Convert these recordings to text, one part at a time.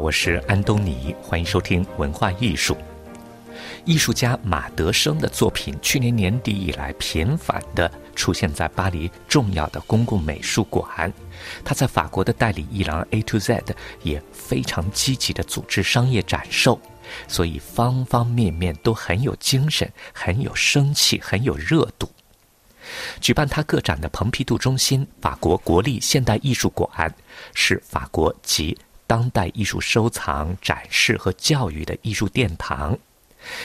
我是安东尼，欢迎收听文化艺术。艺术家马德生的作品，去年年底以来频繁的出现在巴黎重要的公共美术馆。他在法国的代理艺廊 A to Z 也非常积极的组织商业展售，所以方方面面都很有精神，很有生气，很有热度。举办他个展的蓬皮杜中心，法国国立现代艺术馆，是法国及当代艺术收藏、展示和教育的艺术殿堂。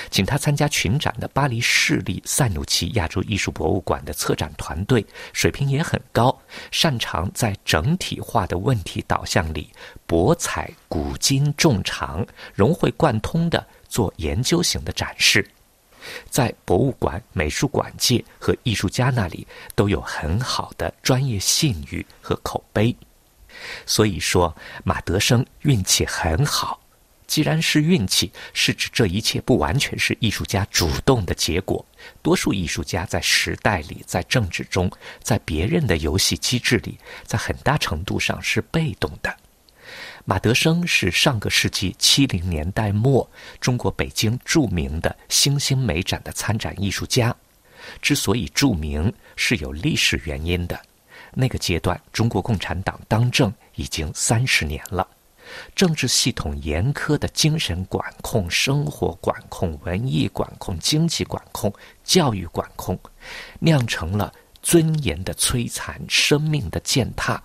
请他参加群展的巴黎市立塞努奇亚洲艺术博物馆的策展团队水平也很高，擅长在整体化的问题导向里博采古今众长，融会贯通的做研究型的展示，在博物馆、美术馆界和艺术家那里都有很好的专业信誉和口碑。所以说，马德生运气很好。既然是运气，是指这一切不完全是艺术家主动的结果。多数艺术家在时代里，在政治中，在别人的游戏机制里，在很大程度上是被动的。马德生是上个世纪七零年代末中国北京著名的新兴美展的参展艺术家。之所以著名，是有历史原因的。那个阶段，中国共产党当政已经三十年了。政治系统严苛的精神管控、生活管控、文艺管控、经济管控、教育管控，酿成了尊严的摧残、生命的践踏、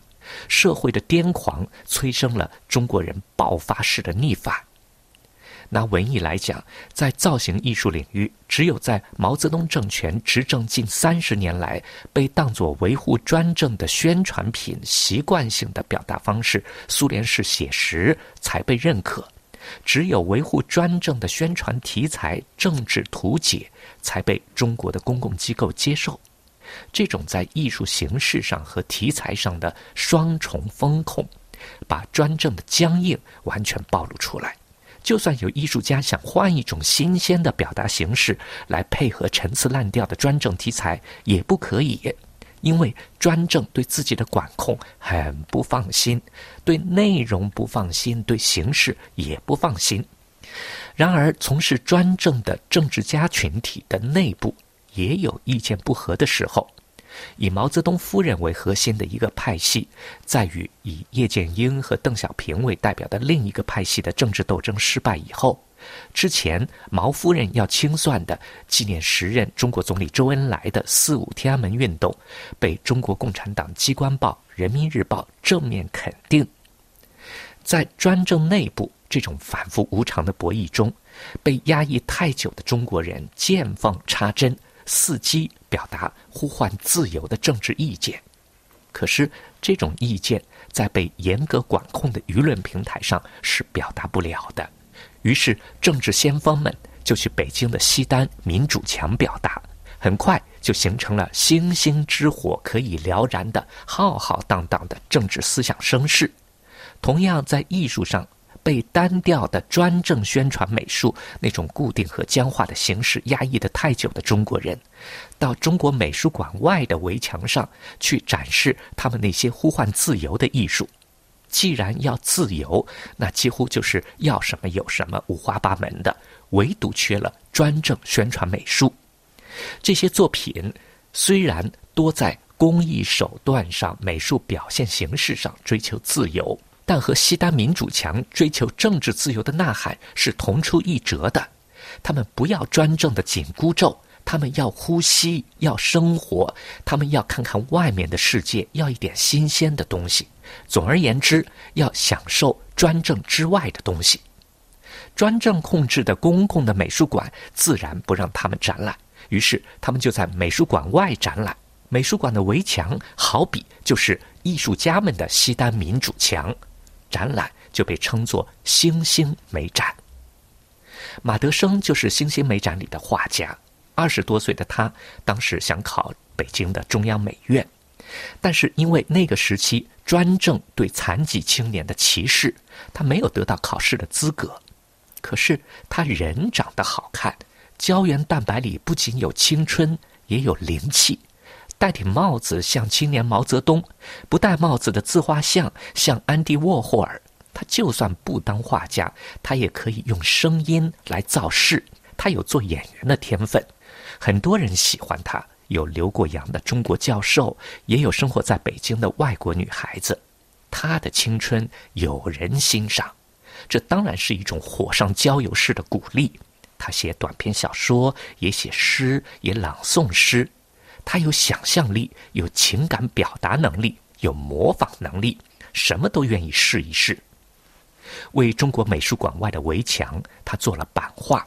社会的癫狂，催生了中国人爆发式的逆反。拿文艺来讲，在造型艺术领域，只有在毛泽东政权执政近三十年来，被当作维护专政的宣传品、习惯性的表达方式——苏联式写实才被认可；只有维护专政的宣传题材——政治图解才被中国的公共机构接受。这种在艺术形式上和题材上的双重风控，把专政的僵硬完全暴露出来。就算有艺术家想换一种新鲜的表达形式来配合陈词滥调的专政题材，也不可以，因为专政对自己的管控很不放心，对内容不放心，对形式也不放心。然而，从事专政的政治家群体的内部也有意见不合的时候。以毛泽东夫人为核心的一个派系，在与以叶剑英和邓小平为代表的另一个派系的政治斗争失败以后，之前毛夫人要清算的纪念时任中国总理周恩来的四五天安门运动，被中国共产党机关报《人民日报》正面肯定。在专政内部这种反复无常的博弈中，被压抑太久的中国人见缝插针。伺机表达呼唤自由的政治意见，可是这种意见在被严格管控的舆论平台上是表达不了的。于是，政治先锋们就去北京的西单民主墙表达，很快就形成了星星之火可以燎燃的浩浩荡荡的政治思想声势。同样，在艺术上。被单调的专政宣传美术那种固定和僵化的形式压抑的太久的中国人，到中国美术馆外的围墙上去展示他们那些呼唤自由的艺术。既然要自由，那几乎就是要什么有什么，五花八门的，唯独缺了专政宣传美术。这些作品虽然多在工艺手段上、美术表现形式上追求自由。但和西单民主墙追求政治自由的呐喊是同出一辙的，他们不要专政的紧箍咒，他们要呼吸，要生活，他们要看看外面的世界，要一点新鲜的东西。总而言之，要享受专政之外的东西。专政控制的公共的美术馆自然不让他们展览，于是他们就在美术馆外展览。美术馆的围墙好比就是艺术家们的西单民主墙。展览就被称作“星星美展”。马德生就是星星美展里的画家。二十多岁的他，当时想考北京的中央美院，但是因为那个时期专政对残疾青年的歧视，他没有得到考试的资格。可是他人长得好看，胶原蛋白里不仅有青春，也有灵气。戴顶帽子像青年毛泽东，不戴帽子的自画像像安迪沃霍尔。他就算不当画家，他也可以用声音来造势。他有做演员的天分，很多人喜欢他。有留过洋的中国教授，也有生活在北京的外国女孩子。他的青春有人欣赏，这当然是一种火上浇油式的鼓励。他写短篇小说，也写诗，也朗诵诗。他有想象力，有情感表达能力，有模仿能力，什么都愿意试一试。为中国美术馆外的围墙，他做了版画。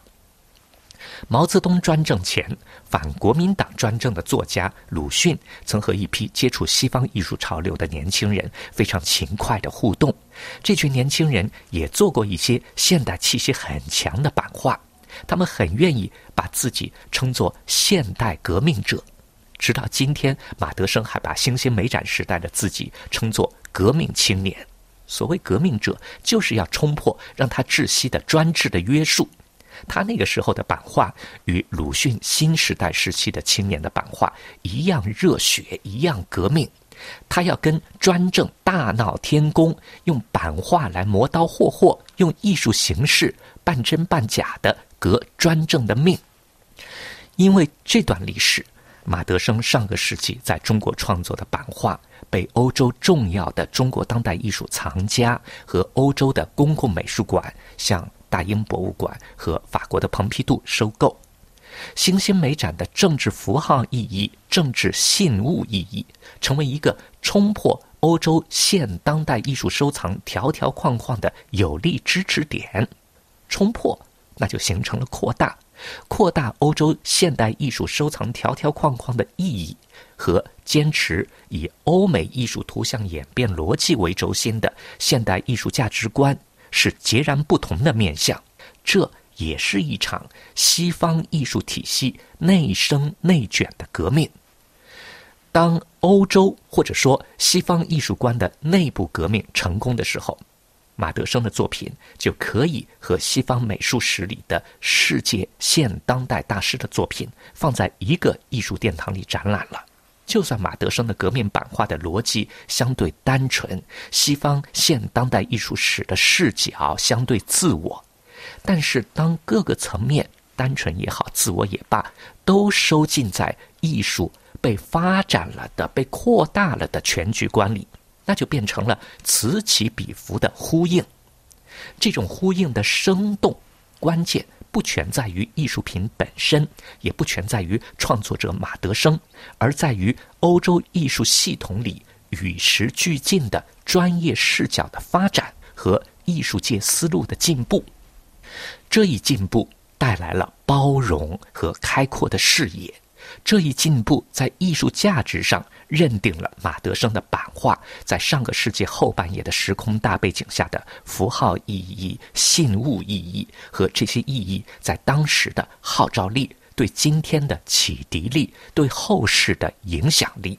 毛泽东专政前，反国民党专政的作家鲁迅曾和一批接触西方艺术潮流的年轻人非常勤快的互动。这群年轻人也做过一些现代气息很强的版画，他们很愿意把自己称作现代革命者。直到今天，马德生还把新兴美展时代的自己称作革命青年。所谓革命者，就是要冲破让他窒息的专制的约束。他那个时候的版画与鲁迅新时代时期的青年的版画一样热血，一样革命。他要跟专政大闹天宫，用版画来磨刀霍霍，用艺术形式半真半假的革专政的命。因为这段历史，马德生上个世纪在中国创作的版画被欧洲重要的中国当代艺术藏家和欧洲的公共美术馆像。大英博物馆和法国的蓬皮杜收购，新兴美展的政治符号意义、政治信物意义，成为一个冲破欧洲现当代艺术收藏条条框框的有力支持点。冲破，那就形成了扩大，扩大欧洲现代艺术收藏条条框框的意义和坚持以欧美艺术图像演变逻辑为轴心的现代艺术价值观。是截然不同的面相，这也是一场西方艺术体系内生内卷的革命。当欧洲或者说西方艺术观的内部革命成功的时候，马德生的作品就可以和西方美术史里的世界现当代大师的作品放在一个艺术殿堂里展览了。就算马德生的革命版画的逻辑相对单纯，西方现当代艺术史的视角相对自我，但是当各个层面单纯也好，自我也罢，都收进在艺术被发展了的、被扩大了的全局观里，那就变成了此起彼伏的呼应。这种呼应的生动关键。不全在于艺术品本身，也不全在于创作者马德生，而在于欧洲艺术系统里与时俱进的专业视角的发展和艺术界思路的进步。这一进步带来了包容和开阔的视野。这一进步在艺术价值上认定了马德生的版画在上个世纪后半叶的时空大背景下的符号意义、信物意义和这些意义在当时的号召力、对今天的启迪力、对后世的影响力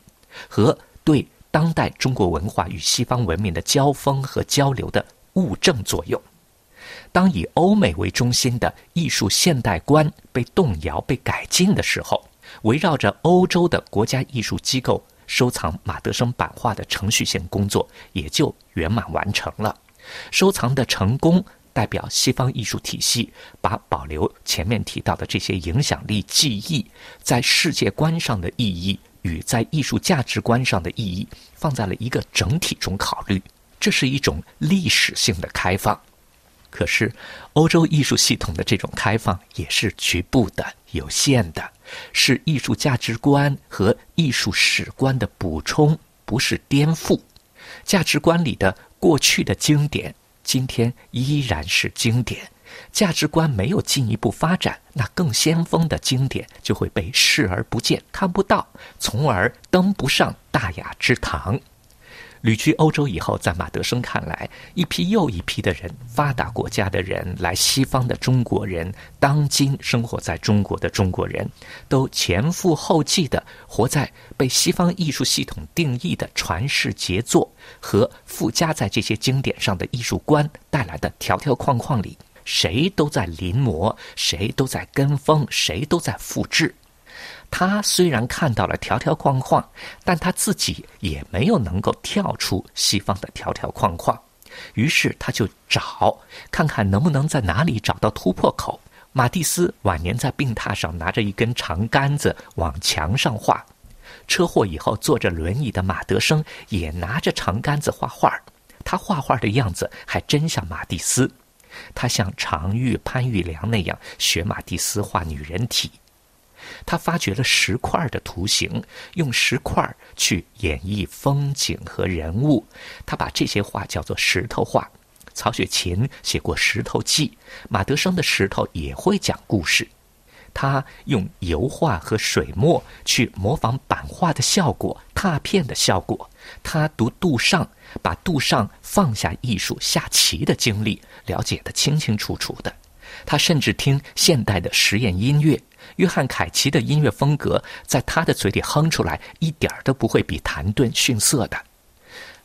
和对当代中国文化与西方文明的交锋和交流的物证作用。当以欧美为中心的艺术现代观被动摇、被改进的时候。围绕着欧洲的国家艺术机构收藏马德生版画的程序性工作也就圆满完成了。收藏的成功代表西方艺术体系把保留前面提到的这些影响力记忆在世界观上的意义与在艺术价值观上的意义放在了一个整体中考虑，这是一种历史性的开放。可是，欧洲艺术系统的这种开放也是局部的、有限的。是艺术价值观和艺术史观的补充，不是颠覆。价值观里的过去的经典，今天依然是经典。价值观没有进一步发展，那更先锋的经典就会被视而不见、看不到，从而登不上大雅之堂。旅居欧洲以后，在马德生看来，一批又一批的人，发达国家的人，来西方的中国人，当今生活在中国的中国人，都前赴后继的活在被西方艺术系统定义的传世杰作和附加在这些经典上的艺术观带来的条条框框里，谁都在临摹，谁都在跟风，谁都在复制。他虽然看到了条条框框，但他自己也没有能够跳出西方的条条框框。于是他就找，看看能不能在哪里找到突破口。马蒂斯晚年在病榻上拿着一根长杆子往墙上画，车祸以后坐着轮椅的马德生也拿着长杆子画画。他画画的样子还真像马蒂斯，他像常玉、潘玉良那样学马蒂斯画女人体。他发掘了石块的图形，用石块去演绎风景和人物。他把这些画叫做石头画。曹雪芹写过《石头记》，马德生的石头也会讲故事。他用油画和水墨去模仿版画的效果、拓片的效果。他读杜尚，把杜尚放下艺术下棋的经历了解得清清楚楚的。他甚至听现代的实验音乐。约翰凯奇的音乐风格，在他的嘴里哼出来，一点儿都不会比谭盾逊色的。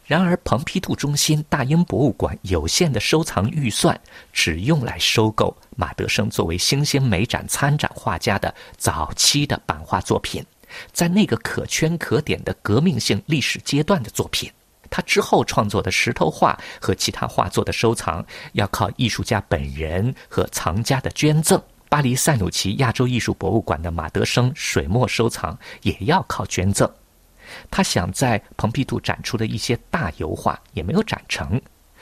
然而，蓬皮杜中心大英博物馆有限的收藏预算，只用来收购马德生作为新兴美展参展画家的早期的版画作品，在那个可圈可点的革命性历史阶段的作品。他之后创作的石头画和其他画作的收藏，要靠艺术家本人和藏家的捐赠。巴黎塞努奇亚洲艺术博物馆的马德生水墨收藏也要靠捐赠。他想在蓬皮杜展出的一些大油画也没有展成。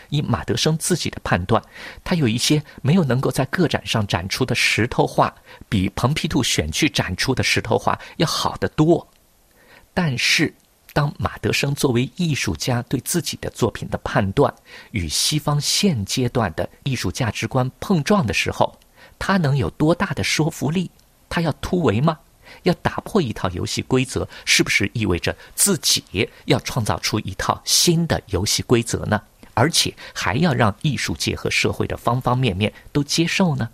以马德生自己的判断，他有一些没有能够在个展上展出的石头画，比蓬皮杜选去展出的石头画要好得多。但是，当马德生作为艺术家对自己的作品的判断与西方现阶段的艺术价值观碰撞的时候，他能有多大的说服力？他要突围吗？要打破一套游戏规则，是不是意味着自己要创造出一套新的游戏规则呢？而且还要让艺术界和社会的方方面面都接受呢？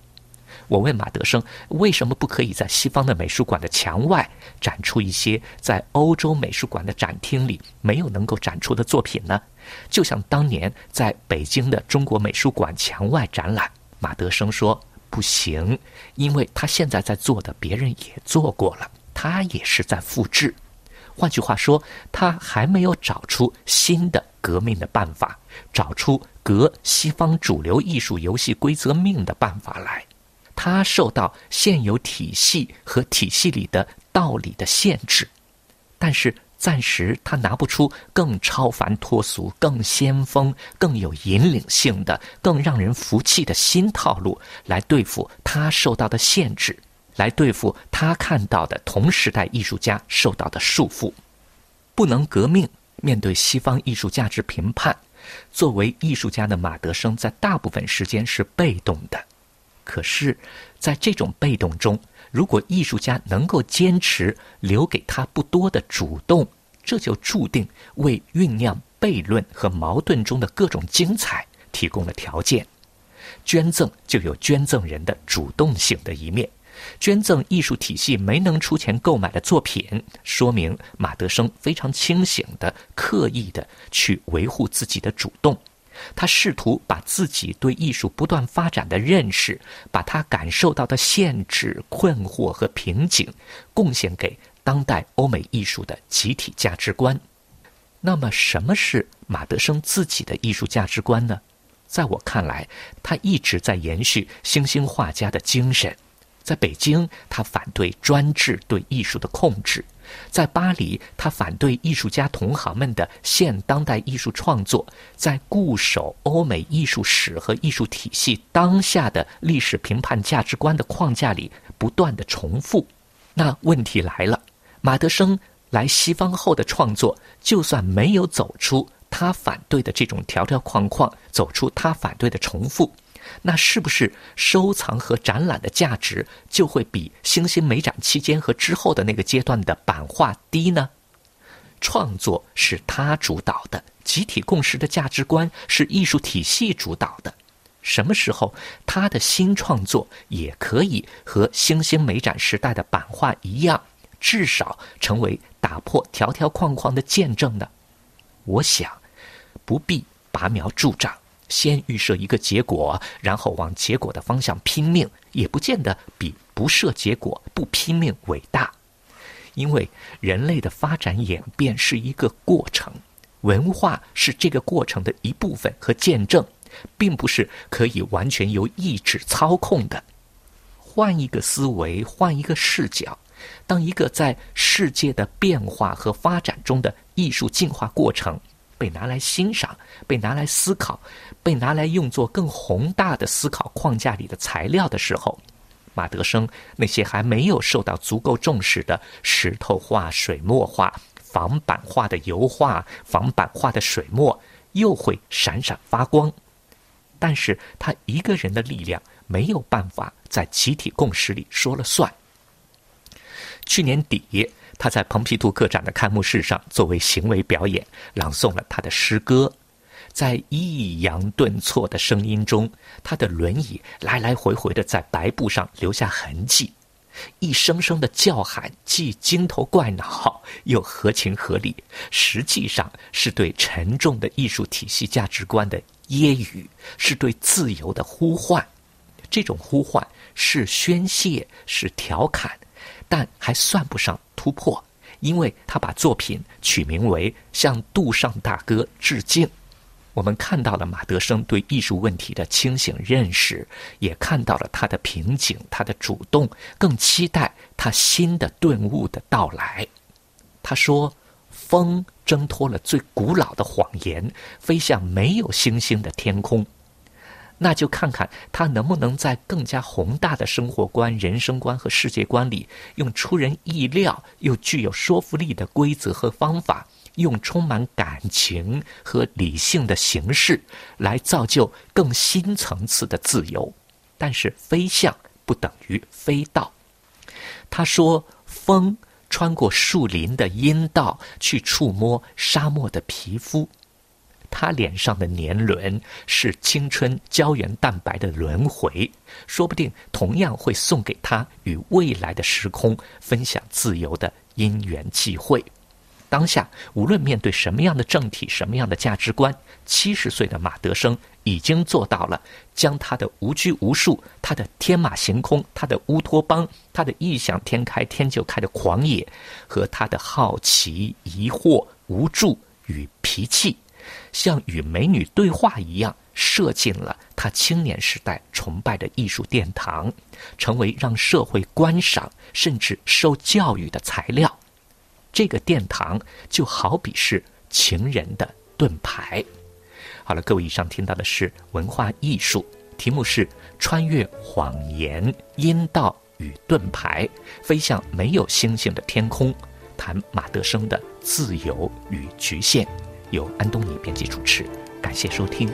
我问马德生，为什么不可以在西方的美术馆的墙外展出一些在欧洲美术馆的展厅里没有能够展出的作品呢？就像当年在北京的中国美术馆墙外展览，马德生说。不行，因为他现在在做的，别人也做过了，他也是在复制。换句话说，他还没有找出新的革命的办法，找出革西方主流艺术游戏规则命的办法来。他受到现有体系和体系里的道理的限制，但是。暂时他拿不出更超凡脱俗、更先锋、更有引领性的、更让人服气的新套路来对付他受到的限制，来对付他看到的同时代艺术家受到的束缚。不能革命，面对西方艺术价值评判，作为艺术家的马德生在大部分时间是被动的。可是，在这种被动中，如果艺术家能够坚持留给他不多的主动，这就注定为酝酿悖论和矛盾中的各种精彩提供了条件。捐赠就有捐赠人的主动性的一面。捐赠艺术体系没能出钱购买的作品，说明马德生非常清醒的、刻意的去维护自己的主动。他试图把自己对艺术不断发展的认识，把他感受到的限制、困惑和瓶颈，贡献给当代欧美艺术的集体价值观。那么，什么是马德生自己的艺术价值观呢？在我看来，他一直在延续新兴画家的精神。在北京，他反对专制对艺术的控制。在巴黎，他反对艺术家同行们的现当代艺术创作，在固守欧美艺术史和艺术体系当下的历史评判价值观的框架里不断的重复。那问题来了，马德生来西方后的创作，就算没有走出他反对的这种条条框框，走出他反对的重复。那是不是收藏和展览的价值就会比新兴美展期间和之后的那个阶段的版画低呢？创作是他主导的，集体共识的价值观是艺术体系主导的。什么时候他的新创作也可以和新兴美展时代的版画一样，至少成为打破条条框框的见证呢？我想，不必拔苗助长。先预设一个结果，然后往结果的方向拼命，也不见得比不设结果不拼命伟大。因为人类的发展演变是一个过程，文化是这个过程的一部分和见证，并不是可以完全由意志操控的。换一个思维，换一个视角，当一个在世界的变化和发展中的艺术进化过程被拿来欣赏、被拿来思考、被拿来用作更宏大的思考框架里的材料的时候，马德生那些还没有受到足够重视的石头画、水墨画、仿版画的油画、仿版画的水墨，又会闪闪发光。但是他一个人的力量没有办法在集体共识里说了算。去年底，他在蓬皮杜个展的开幕式上作为行为表演朗诵了他的诗歌。在抑扬顿挫的声音中，他的轮椅来来回回的在白布上留下痕迹，一声声的叫喊既惊头怪脑又合情合理，实际上是对沉重的艺术体系价值观的揶揄，是对自由的呼唤。这种呼唤是宣泄，是调侃，但还算不上突破，因为他把作品取名为“向杜尚大哥致敬”。我们看到了马德生对艺术问题的清醒认识，也看到了他的瓶颈、他的主动，更期待他新的顿悟的到来。他说：“风挣脱了最古老的谎言，飞向没有星星的天空。那就看看他能不能在更加宏大的生活观、人生观和世界观里，用出人意料又具有说服力的规则和方法。”用充满感情和理性的形式来造就更新层次的自由，但是飞向不等于飞到。他说：“风穿过树林的阴道去触摸沙漠的皮肤，他脸上的年轮是青春胶原蛋白的轮回，说不定同样会送给他与未来的时空分享自由的因缘际会。”当下，无论面对什么样的政体、什么样的价值观，七十岁的马德生已经做到了将他的无拘无束、他的天马行空、他的乌托邦、他的异想天开、天就开的狂野，和他的好奇、疑惑、无助与脾气，像与美女对话一样，射进了他青年时代崇拜的艺术殿堂，成为让社会观赏甚至受教育的材料。这个殿堂就好比是情人的盾牌。好了，各位，以上听到的是文化艺术，题目是《穿越谎言、阴道与盾牌，飞向没有星星的天空》，谈马德生的自由与局限。由安东尼编辑主持，感谢收听。